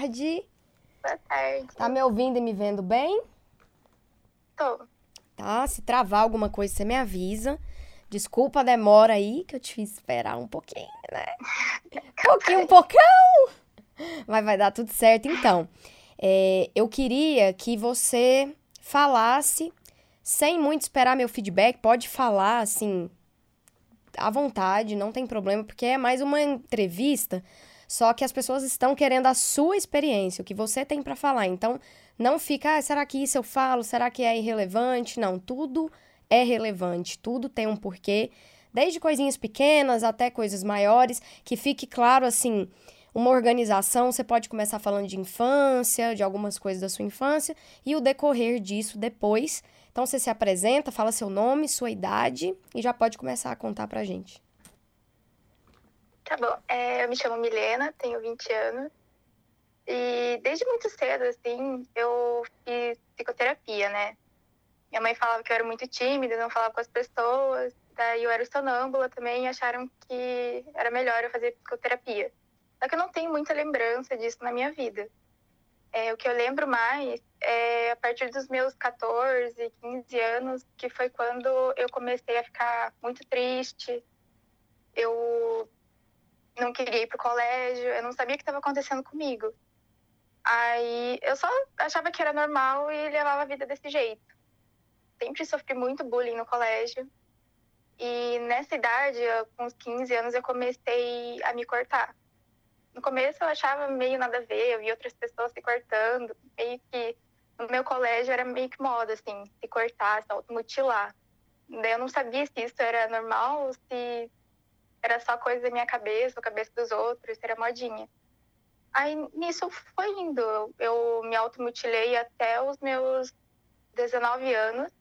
Boa tarde. Boa tarde. Tá me ouvindo e me vendo bem? Tô. Tá? Se travar alguma coisa, você me avisa. Desculpa a demora aí, que eu te fiz esperar um pouquinho, né? Um pouquinho, um pocão! Mas vai dar tudo certo. Então, é, eu queria que você falasse, sem muito esperar meu feedback, pode falar, assim, à vontade, não tem problema, porque é mais uma entrevista, só que as pessoas estão querendo a sua experiência, o que você tem para falar. Então, não fica, ah, será que isso eu falo? Será que é irrelevante? Não, tudo é relevante, tudo tem um porquê, desde coisinhas pequenas até coisas maiores, que fique claro assim, uma organização, você pode começar falando de infância, de algumas coisas da sua infância, e o decorrer disso depois. Então você se apresenta, fala seu nome, sua idade e já pode começar a contar pra gente. Tá bom. É, eu me chamo Milena, tenho 20 anos. E desde muito cedo, assim, eu fiz psicoterapia, né? Minha mãe falava que eu era muito tímida, não falava com as pessoas. Daí eu era sonâmbula também e acharam que era melhor eu fazer psicoterapia. Só que eu não tenho muita lembrança disso na minha vida. É, o que eu lembro mais é a partir dos meus 14, 15 anos, que foi quando eu comecei a ficar muito triste. Eu não queria ir pro colégio, eu não sabia o que estava acontecendo comigo. Aí eu só achava que era normal e levava a vida desse jeito. Sempre sofri muito bullying no colégio. E nessa idade, com uns 15 anos, eu comecei a me cortar no começo eu achava meio nada a ver, eu via outras pessoas se cortando, meio que no meu colégio era meio que moda, assim, se cortar, se automutilar. Daí eu não sabia se isso era normal se era só coisa da minha cabeça, ou cabeça dos outros, era modinha. Aí nisso foi indo, eu me automutilei até os meus 19 anos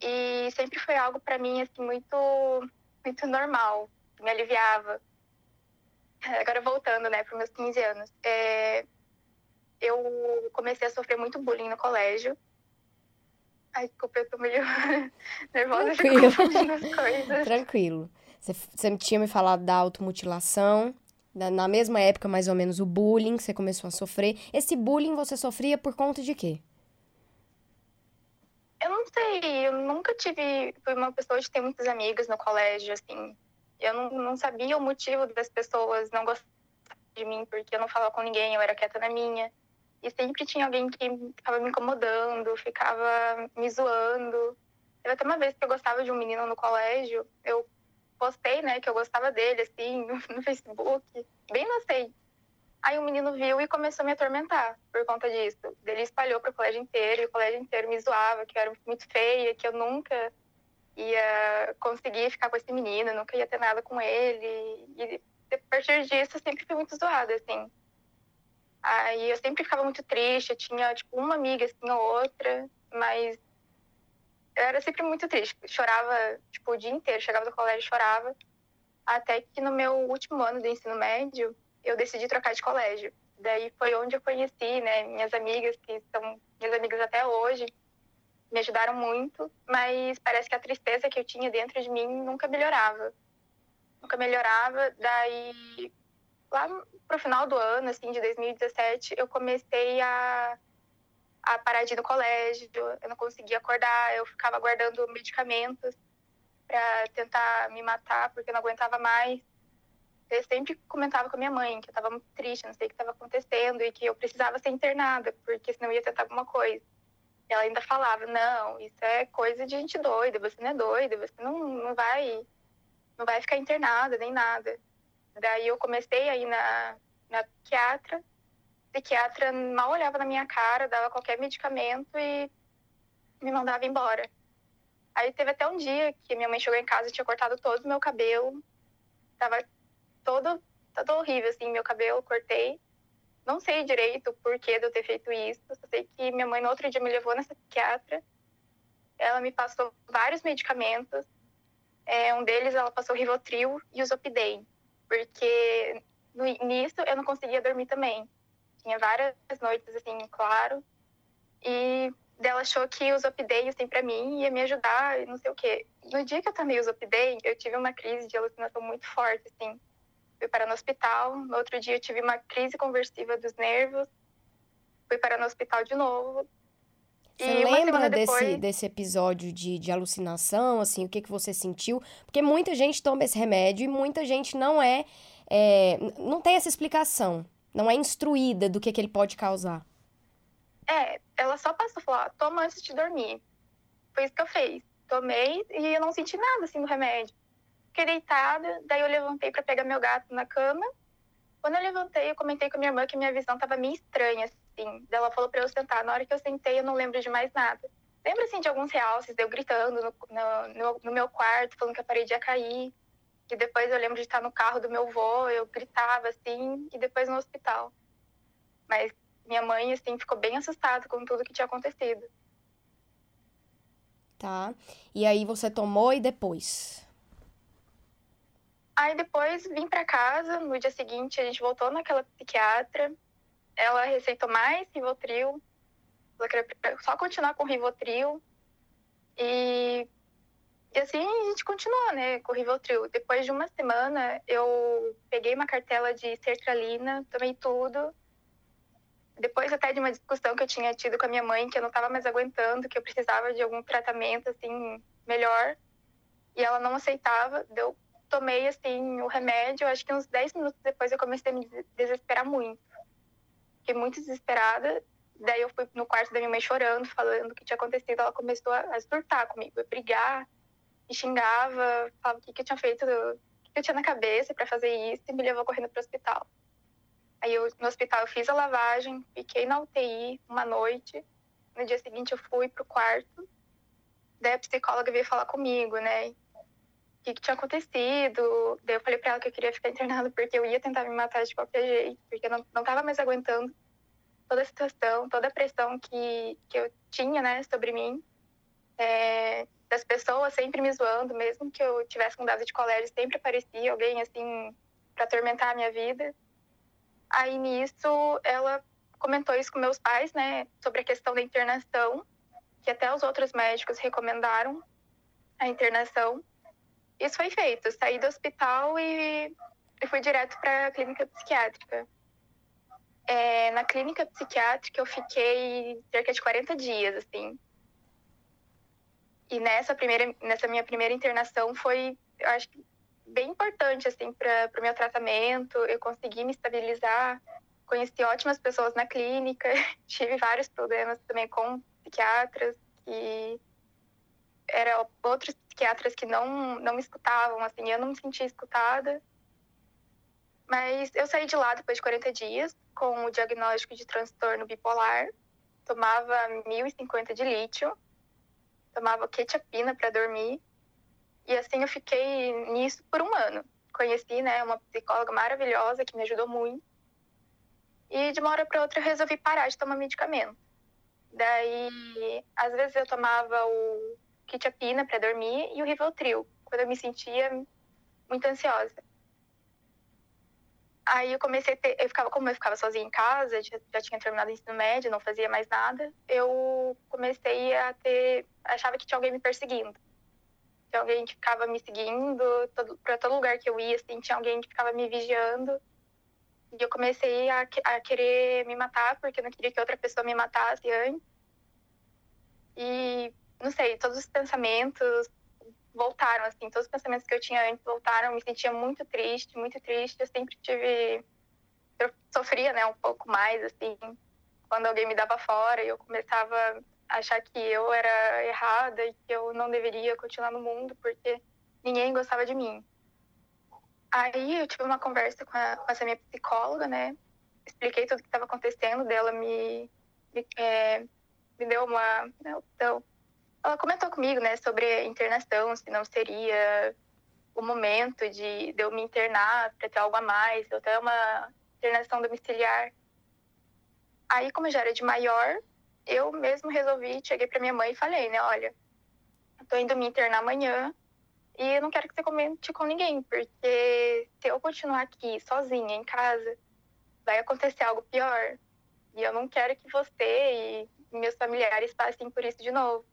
e sempre foi algo para mim assim muito muito normal, me aliviava. Agora voltando, né, para meus 15 anos. É, eu comecei a sofrer muito bullying no colégio. Ai, desculpa, eu tô meio nervosa Tranquilo. confundindo as coisas. Tranquilo. Você, você tinha me falado da automutilação, da, na mesma época, mais ou menos, o bullying que você começou a sofrer. Esse bullying você sofria por conta de quê? Eu não sei, eu nunca tive. Fui uma pessoa de ter muitas amigas no colégio, assim. Eu não, não sabia o motivo das pessoas não gostarem de mim, porque eu não falava com ninguém, eu era quieta na minha. E sempre tinha alguém que ficava me incomodando, ficava me zoando. Teve até uma vez que eu gostava de um menino no colégio, eu postei, né, que eu gostava dele, assim, no, Facebook, bem inocente. Aí o um menino viu e começou a me atormentar por conta disso. Ele espalhou para o colégio inteiro, e o colégio inteiro me zoava, que eu era muito feia, que eu nunca ia conseguir ficar com esse menino, nunca ia ter nada com ele. E a partir disso, eu sempre fui muito zoada, assim. Aí eu sempre ficava muito triste, eu tinha, tipo, uma amiga, assim, ou outra, mas eu era sempre muito triste. Chorava, tipo, o dia inteiro, chegava do colégio e chorava. Até que no meu último ano do ensino médio, eu decidi trocar de colégio. Daí foi onde eu conheci, né, minhas amigas, que são minhas amigas até hoje me ajudaram muito, mas parece que a tristeza que eu tinha dentro de mim nunca melhorava. Nunca melhorava. Daí, lá pro final do ano, assim, de 2017, eu comecei a, a parar de ir no colégio, eu não conseguia acordar, eu ficava guardando medicamentos para tentar me matar, porque eu não aguentava mais. Eu sempre comentava com a minha mãe que eu estava muito triste, não sei o que estava acontecendo e que eu precisava ser internada, porque senão ia tentar alguma coisa ela ainda falava, não, isso é coisa de gente doida, você não é doida, você não, não vai não vai ficar internada nem nada. Daí eu comecei aí na, na psiquiatra, psiquiatra mal olhava na minha cara, dava qualquer medicamento e me mandava embora. Aí teve até um dia que minha mãe chegou em casa e tinha cortado todo o meu cabelo, tava todo, todo horrível, assim, meu cabelo, cortei. Não sei direito o porquê de eu ter feito isso. Só sei que minha mãe no outro dia me levou nessa psiquiatra. Ela me passou vários medicamentos. É, um deles ela passou Rivotril e o Zopidem. Porque no início eu não conseguia dormir também. Tinha várias noites assim, claro. E dela achou que o Zopidem, assim, pra mim, ia me ajudar e não sei o quê. No dia que eu tomei o Zopidem, eu tive uma crise de alucinação muito forte, assim. fui parar no hospital. No outro dia eu tive uma crise conversiva dos nervos, fui parar no hospital de novo. Você lembra depois... desse, desse episódio de, de alucinação, assim, o que, que você sentiu? Porque muita gente toma esse remédio e muita gente não é, é não tem essa explicação, não é instruída do que, que ele pode causar. É, ela só passou, falou, ah, toma antes de dormir. Foi isso que eu fiz. Tomei e eu não senti nada, assim, do remédio. Fiquei deitada, daí eu levantei para pegar meu gato na cama. Quando eu levantei, eu comentei com a minha irmã que minha visão tava meio estranha, assim. Ela falou para eu sentar. Na hora que eu sentei, eu não lembro de mais nada. Lembro, assim, de alguns realces, eu gritando no, no, no meu quarto, falando que a parede ia cair. E depois eu lembro de estar no carro do meu avô, eu gritava, assim, e depois no hospital. Mas minha mãe, assim, ficou bem assustada com tudo que tinha acontecido. Tá. E aí você tomou e depois? Aí depois vim para casa, no dia seguinte a gente voltou naquela psiquiatra. Ela receitou mais Rivotril. Ela queria só continuar com Rivotril. E, e assim a gente continuou, né, com Rivotril. Depois de uma semana, eu peguei uma cartela de sertralina, tomei tudo depois até de uma discussão que eu tinha tido com a minha mãe, que eu não estava mais aguentando, que eu precisava de algum tratamento, assim, melhor. E ela não aceitava. Eu tomei, assim, o remédio. Acho que uns 10 minutos depois eu comecei a me desesperar muito. Fiquei muito desesperada. Daí eu fui no quarto da minha mãe chorando, falando o que tinha acontecido. Ela começou a surtar comigo, a brigar, me xingava, falava o que, que eu tinha feito, o que, que eu tinha na cabeça para fazer isso, e me levou correndo para o hospital. Aí eu, no hospital eu fiz a lavagem, fiquei na UTI uma noite. No dia seguinte eu fui pro quarto. Daí a psicóloga veio falar comigo, né? O que, que tinha acontecido. Daí eu falei pra ela que eu queria ficar internada porque eu ia tentar me matar de qualquer jeito, porque eu não, não tava mais aguentando toda a situação, toda a pressão que, que eu tinha, né, sobre mim. É, das pessoas sempre me zoando, mesmo que eu tivesse mudado de colégio, sempre aparecia alguém, assim, para atormentar a minha vida. Aí nisso ela comentou isso com meus pais, né, sobre a questão da internação, que até os outros médicos recomendaram a internação. Isso foi feito, saí do hospital e, fui direto para a clínica psiquiátrica. É, na clínica psiquiátrica eu fiquei cerca de 40 dias, assim. E nessa primeira, nessa minha primeira internação foi, eu acho bem importante assim para o meu tratamento. Eu consegui me estabilizar, conheci ótimas pessoas na clínica, tive vários problemas também com psiquiatras que eram outros psiquiatras que não não me escutavam, assim, eu não me sentia escutada. Mas eu saí de lá depois de 40 dias com o diagnóstico de transtorno bipolar. Tomava 1050 de lítio, tomava quetiapina para dormir e assim eu fiquei nisso por um ano. Conheci, né, uma psicóloga maravilhosa que me ajudou muito. E de uma hora para outra eu resolvi parar de tomar medicamento. Daí, às vezes eu tomava o quetiapina para dormir e o Rivotril, quando eu me sentia muito ansiosa. Aí eu comecei a ter, eu ficava, como eu ficava sozinha em casa, já, já tinha terminado o ensino médio, não fazia mais nada, eu comecei a ter, achava que tinha alguém me perseguindo tinha alguém que ficava me seguindo para todo lugar que eu ia, assim, tinha alguém que ficava me vigiando. E eu comecei a, a querer me matar, porque eu não queria que outra pessoa me matasse antes. E, não sei, todos os pensamentos voltaram, assim, todos os pensamentos que eu tinha antes voltaram. Me sentia muito triste, muito triste. Eu sempre tive. Eu sofria, né, um pouco mais, assim, quando alguém me dava fora e eu começava achar que eu era errada e que eu não deveria continuar no mundo porque ninguém gostava de mim. Aí eu tive uma conversa com, a, com essa minha psicóloga, né? Expliquei tudo o que estava acontecendo dela, me, me, é, me deu uma. Então, ela comentou comigo, né, sobre internação, se não seria o momento de, de eu me internar para ter algo a mais, ou ter uma internação domiciliar. Aí, como já era de maior, eu mesmo resolvi, cheguei para minha mãe e falei, né, olha, tô indo me internar amanhã e eu não quero que você comente com ninguém, porque se eu continuar aqui sozinha em casa, vai acontecer algo pior. E eu não quero que você e meus familiares passem por isso de novo.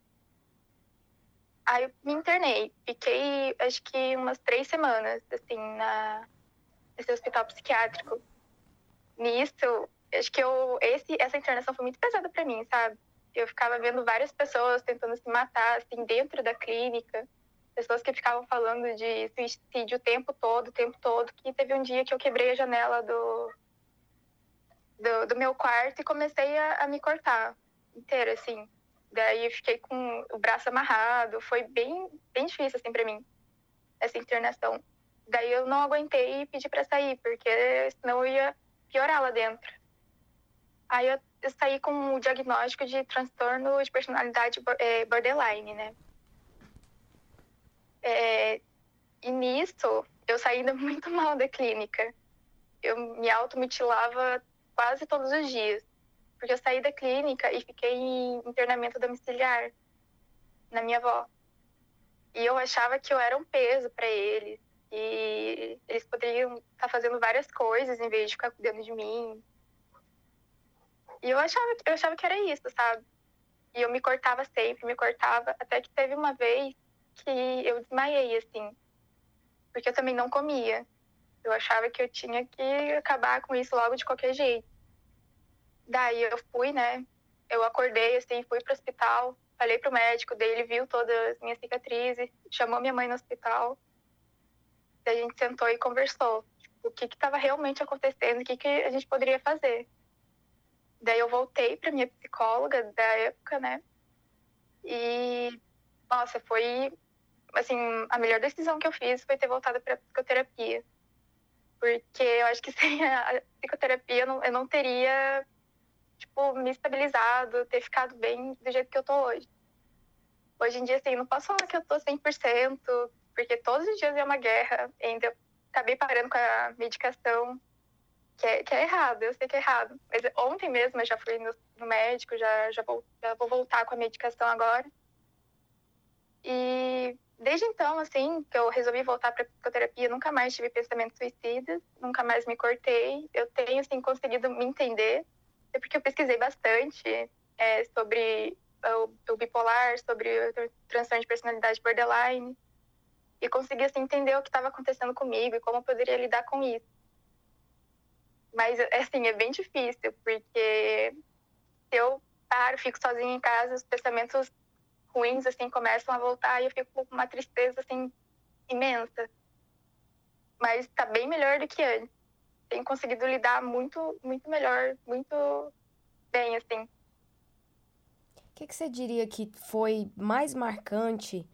Aí eu me internei. Fiquei, acho que umas três semanas, assim, na, esse hospital psiquiátrico. Nisso, acho que eu, esse, essa internação foi muito pesada para mim, sabe? Eu ficava vendo várias pessoas tentando se matar, assim, dentro da clínica. Pessoas que ficavam falando de suicídio o tempo todo, o tempo todo. Que teve um dia que eu quebrei a janela do, do, do meu quarto e comecei a, a me cortar inteira, assim. Daí fiquei com o braço amarrado. Foi bem, bem difícil, assim, para mim, essa internação. Daí eu não aguentei e pedi para sair, porque senão eu ia piorar lá dentro. Aí eu, eu saí com o diagnóstico de transtorno de personalidade é, borderline, né? É, e nisso, eu saí ainda muito mal da clínica. Eu me automutilava quase todos os dias. Porque eu saí da clínica e fiquei em internamento domiciliar na minha avó. E eu achava que eu era um peso para eles. E eles poderiam estar tá fazendo várias coisas em vez de ficar cuidando de mim. E eu achava, eu achava que era isso, sabe? E eu me cortava sempre, me cortava. Até que teve uma vez que eu desmaiei, assim. Porque eu também não comia. Eu achava que eu tinha que acabar com isso logo de qualquer jeito. Daí eu fui, né? Eu acordei, assim, fui pro hospital. Falei pro médico, daí ele viu todas as minhas cicatrizes, chamou minha mãe no hospital. Daí a gente sentou e conversou. Tipo, o que estava realmente acontecendo, o que, que a gente poderia fazer. Daí eu voltei para minha psicóloga da época, né? E, nossa, foi, assim, a melhor decisão que eu fiz foi ter voltado para psicoterapia. Porque eu acho que sem a psicoterapia eu não, eu não teria, tipo, me estabilizado, ter ficado bem do jeito que eu tô hoje. Hoje em dia, assim, não posso falar que eu tô 100%, porque todos os dias é uma guerra. Ainda acabei parando com a medicação, que é, que é errado, eu sei que é errado. Mas ontem mesmo eu já fui no, no médico, já, já, vou, já vou voltar com a medicação agora. E desde então, assim, que eu resolvi voltar para psicoterapia, nunca mais tive pensamentos suicidas, nunca mais me cortei. Eu tenho, assim, conseguido me entender, é porque eu pesquisei bastante é, sobre o, o, bipolar, sobre o transtorno de personalidade borderline e conseguir assim, entender o que estava acontecendo comigo e como eu poderia lidar com isso. Mas, assim, é bem difícil, porque se eu paro, fico sozinha em casa, os pensamentos ruins, assim, começam a voltar e eu fico com uma tristeza, assim, imensa. Mas tá bem melhor do que antes. Tenho conseguido lidar muito, muito melhor, muito bem, assim. O que, que você diria que foi mais marcante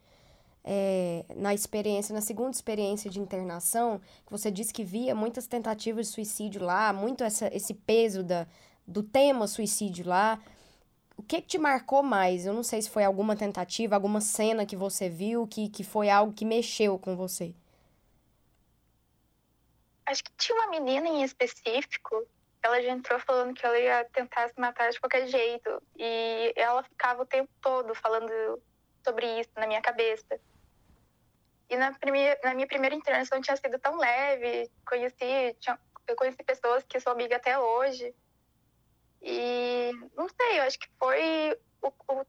é, na experiência, na segunda experiência de internação, que você disse que via muitas tentativas de suicídio lá, muito essa, esse peso da, do tema suicídio lá. O que, que te marcou mais? Eu não sei se foi alguma tentativa, alguma cena que você viu que, que foi algo que mexeu com você. Acho que tinha uma menina em específico ela já entrou falando que ela ia tentar se matar de qualquer jeito. E ela ficava o tempo todo falando sobre isso na minha cabeça. E na, primeira, na minha primeira internação tinha sido tão leve, conheci, tinha, eu conheci pessoas que sou amiga até hoje. E não sei, eu acho que foi o, o,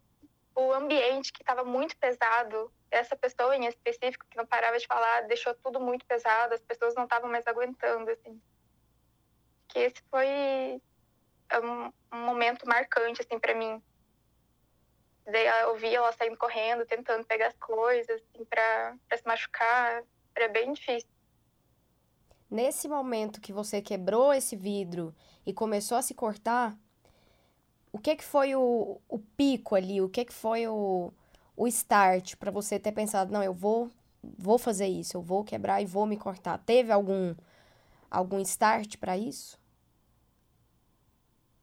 o ambiente que estava muito pesado. Essa pessoa em específico que não parava de falar deixou tudo muito pesado, as pessoas não estavam mais aguentando, assim. Que esse foi um, um momento marcante, assim, para mim. Daí eu via ela saindo correndo, tentando pegar as coisas, assim, se machucar. Era bem difícil. Nesse momento que você quebrou esse vidro e começou a se cortar, o que que foi o, o pico ali? O que que foi o, o start para você ter pensado, não, eu vou vou fazer isso, eu vou quebrar e vou me cortar? Teve algum algum start para isso?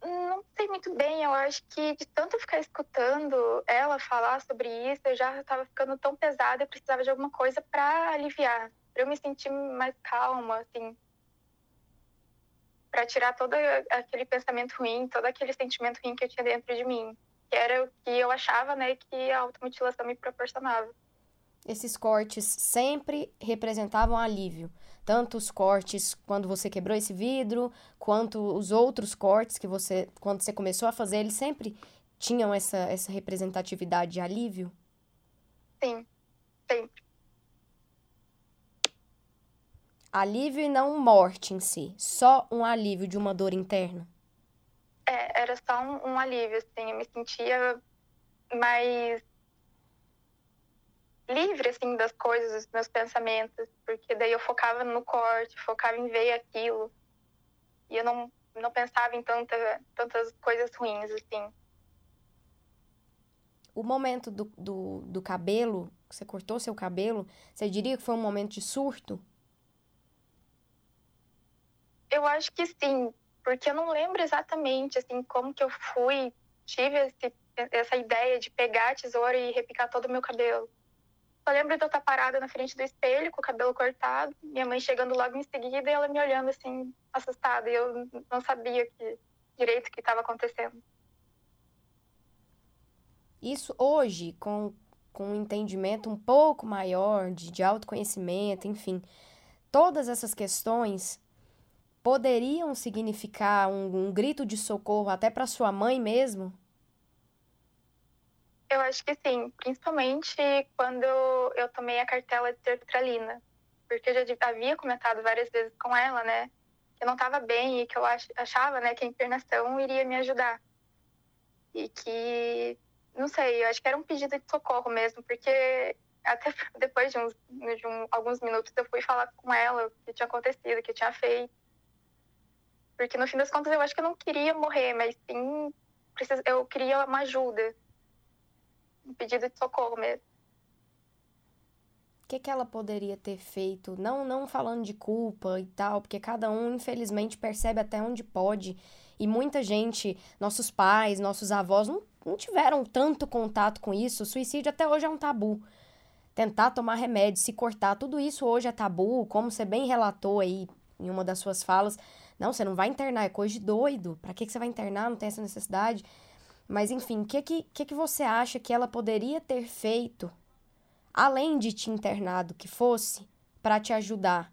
Não sei muito bem, eu acho que de tanto ficar escutando ela falar sobre isso, eu já estava ficando tão pesada, eu precisava de alguma coisa para aliviar, para eu me sentir mais calma, assim, para tirar todo aquele pensamento ruim, todo aquele sentimento ruim que eu tinha dentro de mim, que era o que eu achava, né, que a automutilação me proporcionava. Esses cortes sempre representavam alívio tanto os cortes quando você quebrou esse vidro, quanto os outros cortes que você, quando você começou a fazer, eles sempre tinham essa, essa representatividade de alívio? Sim, sempre. Alívio e não morte em si. Só um alívio de uma dor interna. É, era só um, um alívio, assim. Eu me sentia mais livre, assim, das coisas, dos meus pensamentos. Porque daí eu focava no corte, focava em ver aquilo. E eu não, não pensava em tanta, tantas coisas ruins, assim. O momento do, do, do cabelo, você cortou seu cabelo, você diria que foi um momento de surto? Eu acho que sim, porque eu não lembro exatamente, assim, como que eu fui, tive esse, essa ideia de pegar a tesoura e repicar todo o meu cabelo. Só lembro de eu estar parada na frente do espelho, com o cabelo cortado, minha mãe chegando logo em seguida e ela me olhando, assim, assustada, e eu não sabia que, direito o que estava acontecendo. Isso hoje, com, com um entendimento um pouco maior de, de autoconhecimento, enfim, todas essas questões poderiam significar um, um grito de socorro até para sua mãe mesmo? Eu acho que sim, principalmente quando eu tomei a cartela de sertralina, porque eu já havia comentado várias vezes com ela, né, que eu não estava bem e que eu achava, né, que a internação iria me ajudar. E que, não sei, eu acho que era um pedido de socorro mesmo, porque até depois de, uns, de um, alguns minutos eu fui falar com ela o que tinha acontecido, o que tinha feito. Porque no fim das contas eu acho que eu não queria morrer, mas sim eu queria uma ajuda. Um pedido de socorro mesmo. O que, que ela poderia ter feito? Não, não falando de culpa e tal, porque cada um, infelizmente, percebe até onde pode. E muita gente, nossos pais, nossos avós, não, não tiveram tanto contato com isso. O suicídio até hoje é um tabu. Tentar tomar remédio, se cortar, tudo isso hoje é tabu, como você bem relatou aí em uma das suas falas. Não, você não vai internar, é coisa de doido. Para que, que você vai internar? Não tem essa necessidade. Mas, enfim, o que, que, que, que você acha que ela poderia ter feito, além de te internado que fosse, para te ajudar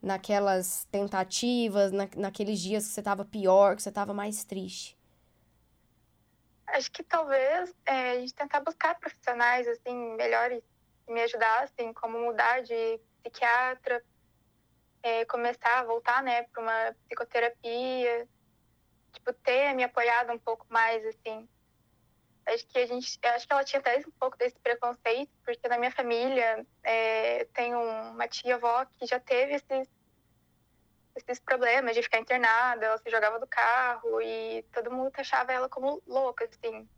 naquelas tentativas, na, naqueles dias que você estava pior, que você estava mais triste? Acho que talvez é, a gente tentar buscar profissionais assim melhores que me ajudassem, como mudar de psiquiatra, é, começar a voltar, né, para uma psicoterapia, tipo, ter me apoiado um pouco mais, assim. Acho que a gente, acho que ela tinha até um pouco desse preconceito, porque na minha família é, tem uma tia-avó que já teve esses, esses problemas de ficar internada, ela se jogava do carro e todo mundo achava ela como louca, assim.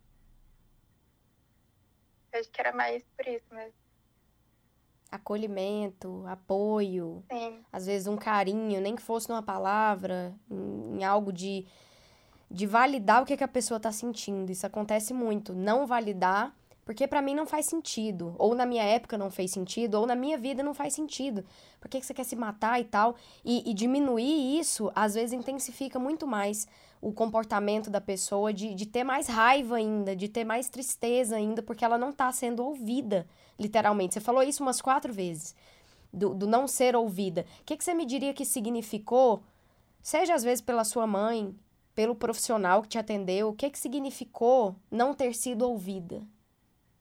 Acho que era mais por isso mesmo acolhimento, apoio, Sim. às vezes um carinho, nem que fosse numa palavra, em, em algo de, de validar o que, que a pessoa está sentindo. Isso acontece muito. Não validar, porque para mim não faz sentido. Ou na minha época não fez sentido, ou na minha vida não faz sentido. Por que, que você quer se matar e tal? E, e diminuir isso, às vezes, intensifica muito mais o comportamento da pessoa, de, de ter mais raiva ainda, de ter mais tristeza ainda, porque ela não está sendo ouvida literalmente. Você falou isso umas quatro vezes, do, do não ser ouvida. O que, que você me diria que significou, seja às vezes pela sua mãe, pelo profissional que te atendeu, o que, que significou não ter sido ouvida?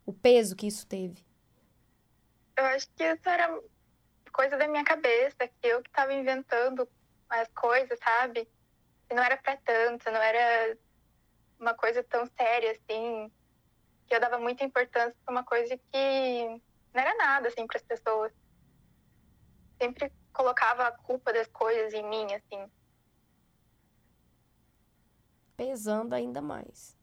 O peso que isso teve? Eu acho que isso era coisa da minha cabeça, que eu que estava inventando as coisas, sabe? E não era para tanto, não era uma coisa tão séria assim que eu dava muita importância para uma coisa que não era nada assim para as pessoas. Sempre colocava a culpa das coisas em mim, assim. Pesando ainda mais.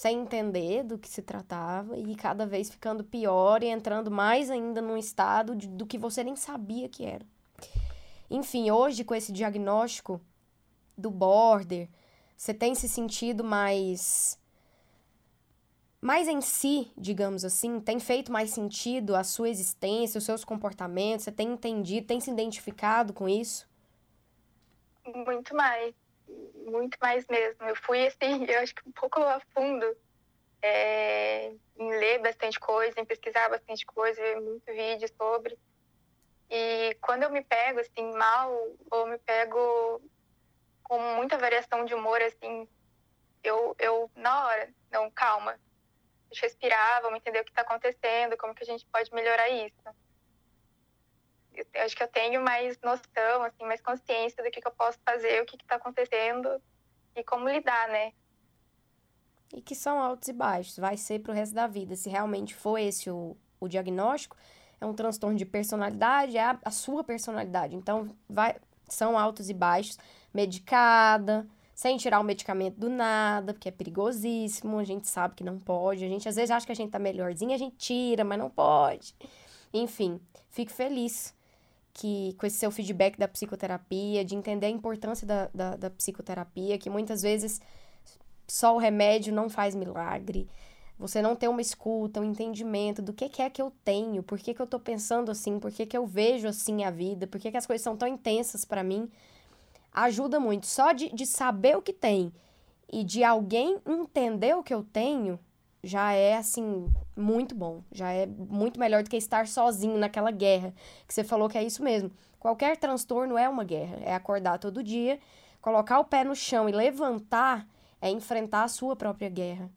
Sem entender do que se tratava e cada vez ficando pior e entrando mais ainda num estado de, do que você nem sabia que era. Enfim, hoje com esse diagnóstico do border, você tem se sentido mais mais em si, digamos assim, tem feito mais sentido a sua existência, os seus comportamentos? Você tem entendido, tem se identificado com isso? Muito mais, muito mais mesmo. Eu fui assim, eu acho que um pouco a fundo é, em ler bastante coisa, em pesquisar bastante coisa, ver muito vídeo sobre. E quando eu me pego assim mal ou me pego com muita variação de humor assim, eu eu na hora, não, calma, respirar, vamos entender o que está acontecendo, como que a gente pode melhorar isso. Eu acho que eu tenho mais noção, assim, mais consciência do que, que eu posso fazer, o que está acontecendo e como lidar, né? E que são altos e baixos, vai ser pro resto da vida. Se realmente for esse o, o diagnóstico, é um transtorno de personalidade, é a, a sua personalidade. Então, vai, são altos e baixos, medicada, sem tirar o medicamento do nada, porque é perigosíssimo, a gente sabe que não pode. A gente às vezes acha que a gente tá melhorzinho, a gente tira, mas não pode. Enfim, fico feliz que com esse seu feedback da psicoterapia, de entender a importância da, da, da psicoterapia, que muitas vezes só o remédio não faz milagre. Você não ter uma escuta, um entendimento do que, que é que eu tenho, por que, que eu tô pensando assim, por que, que eu vejo assim a vida, por que, que as coisas são tão intensas para mim, ajuda muito. Só de, de saber o que tem e de alguém entender o que eu tenho, já é assim muito bom. Já é muito melhor do que estar sozinho naquela guerra. Que você falou que é isso mesmo. Qualquer transtorno é uma guerra. É acordar todo dia, colocar o pé no chão e levantar é enfrentar a sua própria guerra.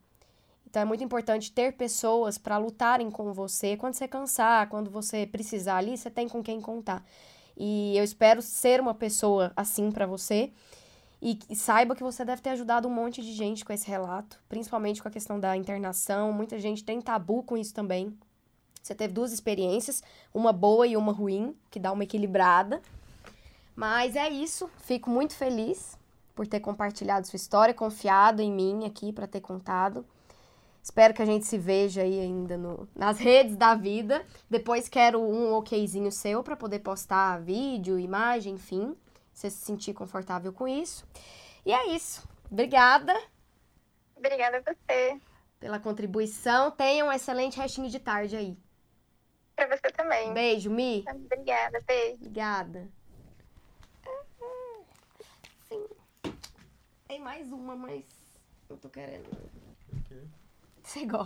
Então é muito importante ter pessoas para lutarem com você. Quando você cansar, quando você precisar ali, você tem com quem contar. E eu espero ser uma pessoa assim para você. E, saiba que você deve ter ajudado um monte de gente com esse relato, principalmente com a questão da internação. Muita gente tem tabu com isso também. Você teve duas experiências, uma boa e uma ruim, que dá uma equilibrada. Mas é isso, fico muito feliz por ter compartilhado sua história, confiado em mim aqui para ter contado. Espero que a gente se veja aí ainda no, nas redes da vida. Depois quero um okzinho seu para poder postar vídeo, imagem, enfim. Você se sentir confortável com isso. E é isso. Obrigada. Obrigada a você. Pela contribuição. Tenha um excelente restinho de tarde aí. Pra você também. Beijo, Mi. Obrigada, beijo. Obrigada. Sim. Tem mais uma, mas não tô querendo. O quê? Você gosta.